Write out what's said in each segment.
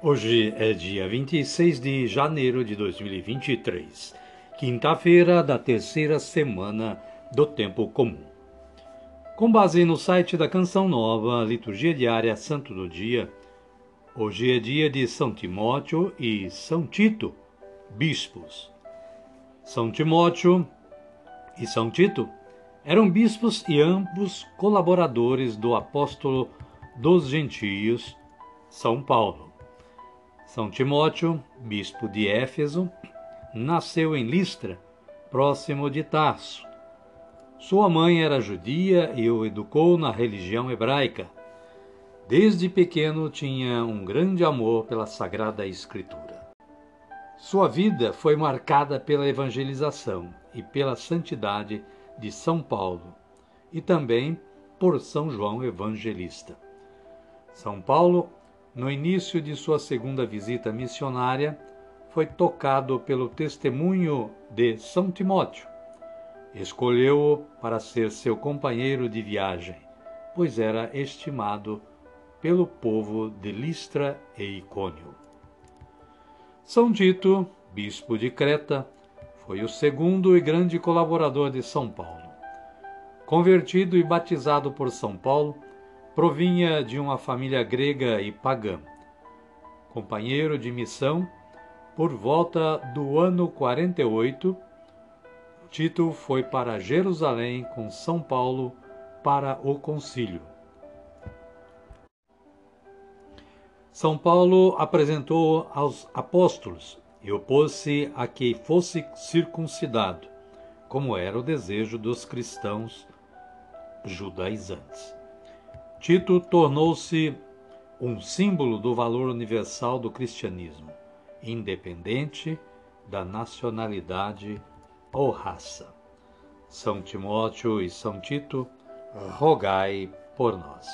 Hoje é dia 26 de janeiro de 2023, quinta-feira da terceira semana do Tempo Comum. Com base no site da Canção Nova, Liturgia Diária Santo do Dia, hoje é dia de São Timóteo e São Tito, bispos. São Timóteo e São Tito eram bispos e ambos colaboradores do apóstolo dos gentios, São Paulo. São Timóteo, bispo de Éfeso, nasceu em Listra, próximo de Tarso. Sua mãe era judia e o educou na religião hebraica. Desde pequeno tinha um grande amor pela Sagrada Escritura. Sua vida foi marcada pela evangelização e pela santidade de São Paulo e também por São João Evangelista. São Paulo no início de sua segunda visita missionária, foi tocado pelo testemunho de São Timóteo. Escolheu-o para ser seu companheiro de viagem, pois era estimado pelo povo de Listra e Icônio. São Tito, bispo de Creta, foi o segundo e grande colaborador de São Paulo. Convertido e batizado por São Paulo, provinha de uma família grega e pagã. Companheiro de missão, por volta do ano 48, Tito foi para Jerusalém com São Paulo para o concílio. São Paulo apresentou aos apóstolos e opôs-se a que fosse circuncidado, como era o desejo dos cristãos judaizantes. Tito tornou-se um símbolo do valor universal do cristianismo, independente da nacionalidade ou raça. São Timóteo e São Tito, rogai por nós.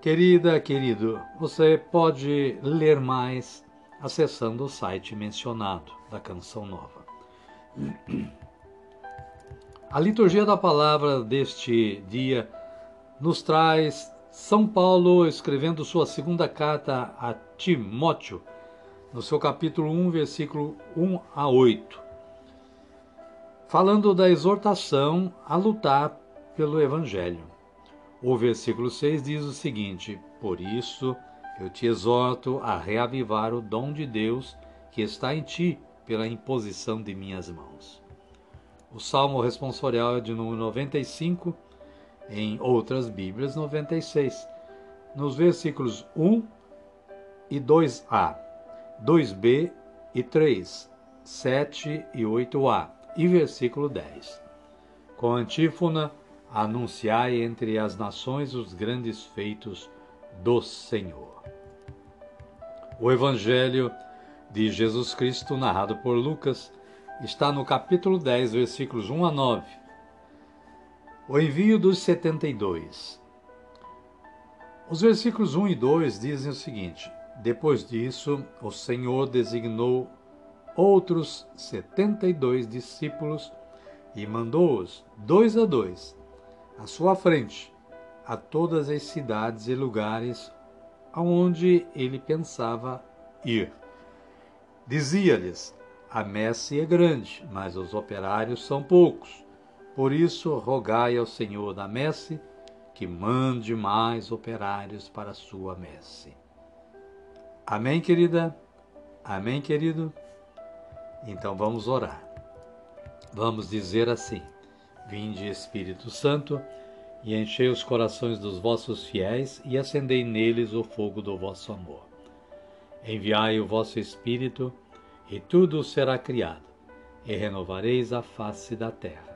Querida, querido, você pode ler mais acessando o site mencionado da Canção Nova. A liturgia da palavra deste dia nos traz São Paulo escrevendo sua segunda carta a Timóteo, no seu capítulo 1, versículo 1 a 8, falando da exortação a lutar pelo Evangelho. O versículo 6 diz o seguinte: Por isso eu te exorto a reavivar o dom de Deus que está em ti pela imposição de minhas mãos. O salmo responsorial é de número 95 em outras Bíblias 96, nos versículos 1 e 2a, 2b e 3, 7 e 8a e versículo 10. Com antífona, anunciai entre as nações os grandes feitos do Senhor. O Evangelho de Jesus Cristo, narrado por Lucas, está no capítulo 10, versículos 1 a 9 o envio dos 72. Os versículos 1 e 2 dizem o seguinte: Depois disso, o Senhor designou outros 72 discípulos e mandou-os, dois a dois, à sua frente, a todas as cidades e lugares aonde ele pensava ir. Dizia-lhes: A messe é grande, mas os operários são poucos. Por isso, rogai ao Senhor da messe que mande mais operários para a sua messe. Amém, querida? Amém, querido? Então vamos orar. Vamos dizer assim: Vinde, Espírito Santo, e enchei os corações dos vossos fiéis e acendei neles o fogo do vosso amor. Enviai o vosso Espírito, e tudo será criado, e renovareis a face da terra.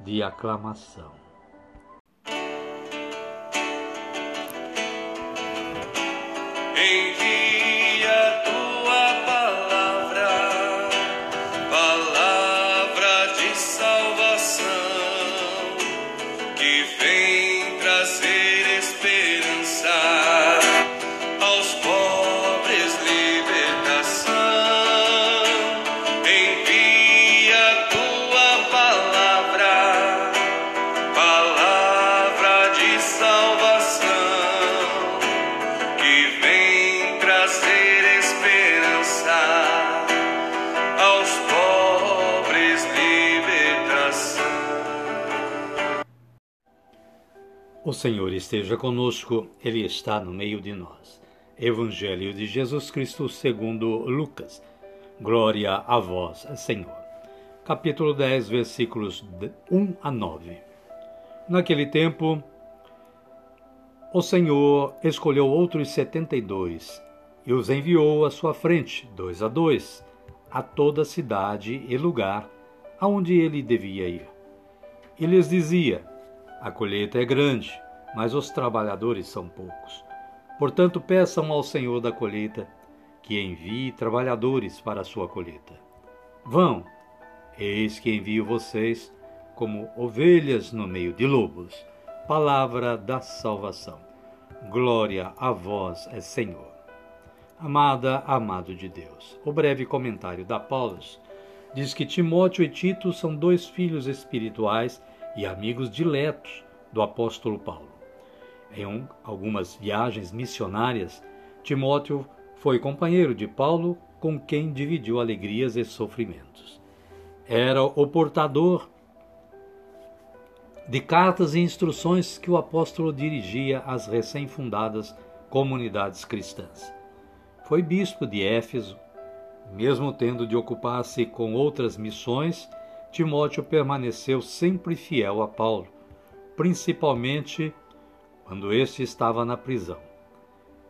de aclamação. Senhor esteja conosco, Ele está no meio de nós. Evangelho de Jesus Cristo segundo Lucas. Glória a vós, Senhor. Capítulo 10, versículos 1 a 9. Naquele tempo, o Senhor escolheu outros setenta e dois e os enviou à sua frente, dois a dois, a toda cidade e lugar aonde ele devia ir. E lhes dizia: a colheita é grande, mas os trabalhadores são poucos. Portanto, peçam ao Senhor da colheita que envie trabalhadores para a sua colheita. Vão, eis que envio vocês como ovelhas no meio de lobos. Palavra da salvação. Glória a vós, é Senhor. Amada, amado de Deus. O breve comentário da Paulus diz que Timóteo e Tito são dois filhos espirituais e amigos diletos do apóstolo Paulo. Em um, algumas viagens missionárias, Timóteo foi companheiro de Paulo, com quem dividiu alegrias e sofrimentos. Era o portador de cartas e instruções que o apóstolo dirigia às recém-fundadas comunidades cristãs. Foi bispo de Éfeso, mesmo tendo de ocupar-se com outras missões Timóteo permaneceu sempre fiel a Paulo, principalmente quando este estava na prisão.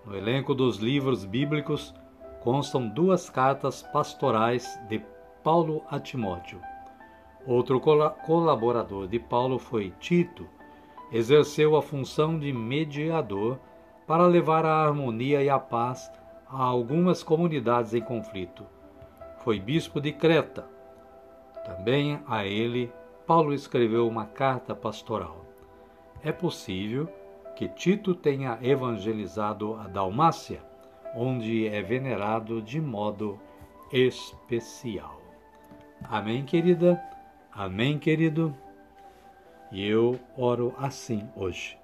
No elenco dos livros bíblicos constam duas cartas pastorais de Paulo a Timóteo. Outro colaborador de Paulo foi Tito, exerceu a função de mediador para levar a harmonia e a paz a algumas comunidades em conflito. Foi bispo de Creta, também a ele, Paulo escreveu uma carta pastoral. É possível que Tito tenha evangelizado a Dalmácia, onde é venerado de modo especial. Amém, querida? Amém, querido? E eu oro assim hoje.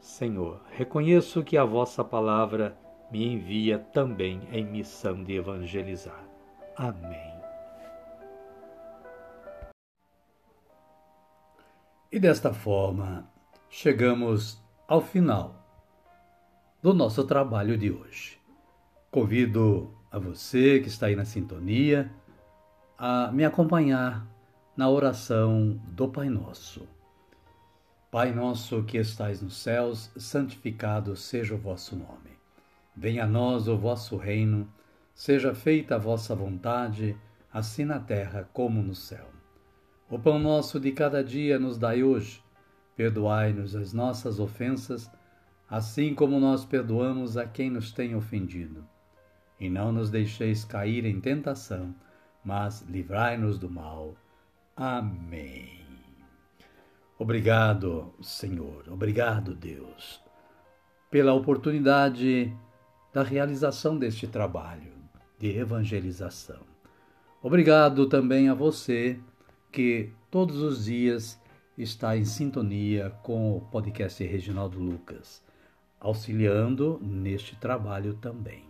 Senhor, reconheço que a vossa palavra me envia também em missão de evangelizar. Amém. E desta forma, chegamos ao final do nosso trabalho de hoje. Convido a você que está aí na sintonia a me acompanhar na oração do Pai Nosso. Pai nosso que estais nos céus, santificado seja o vosso nome. Venha a nós o vosso reino, seja feita a vossa vontade, assim na terra como no céu. O pão nosso de cada dia nos dai hoje. Perdoai-nos as nossas ofensas, assim como nós perdoamos a quem nos tem ofendido. E não nos deixeis cair em tentação, mas livrai-nos do mal. Amém. Obrigado, Senhor, obrigado, Deus, pela oportunidade da realização deste trabalho de evangelização. Obrigado também a você que todos os dias está em sintonia com o podcast Reginaldo Lucas, auxiliando neste trabalho também.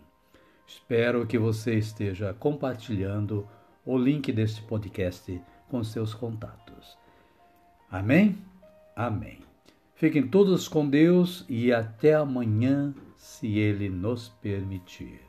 Espero que você esteja compartilhando o link deste podcast com seus contatos. Amém? Amém. Fiquem todos com Deus e até amanhã, se Ele nos permitir.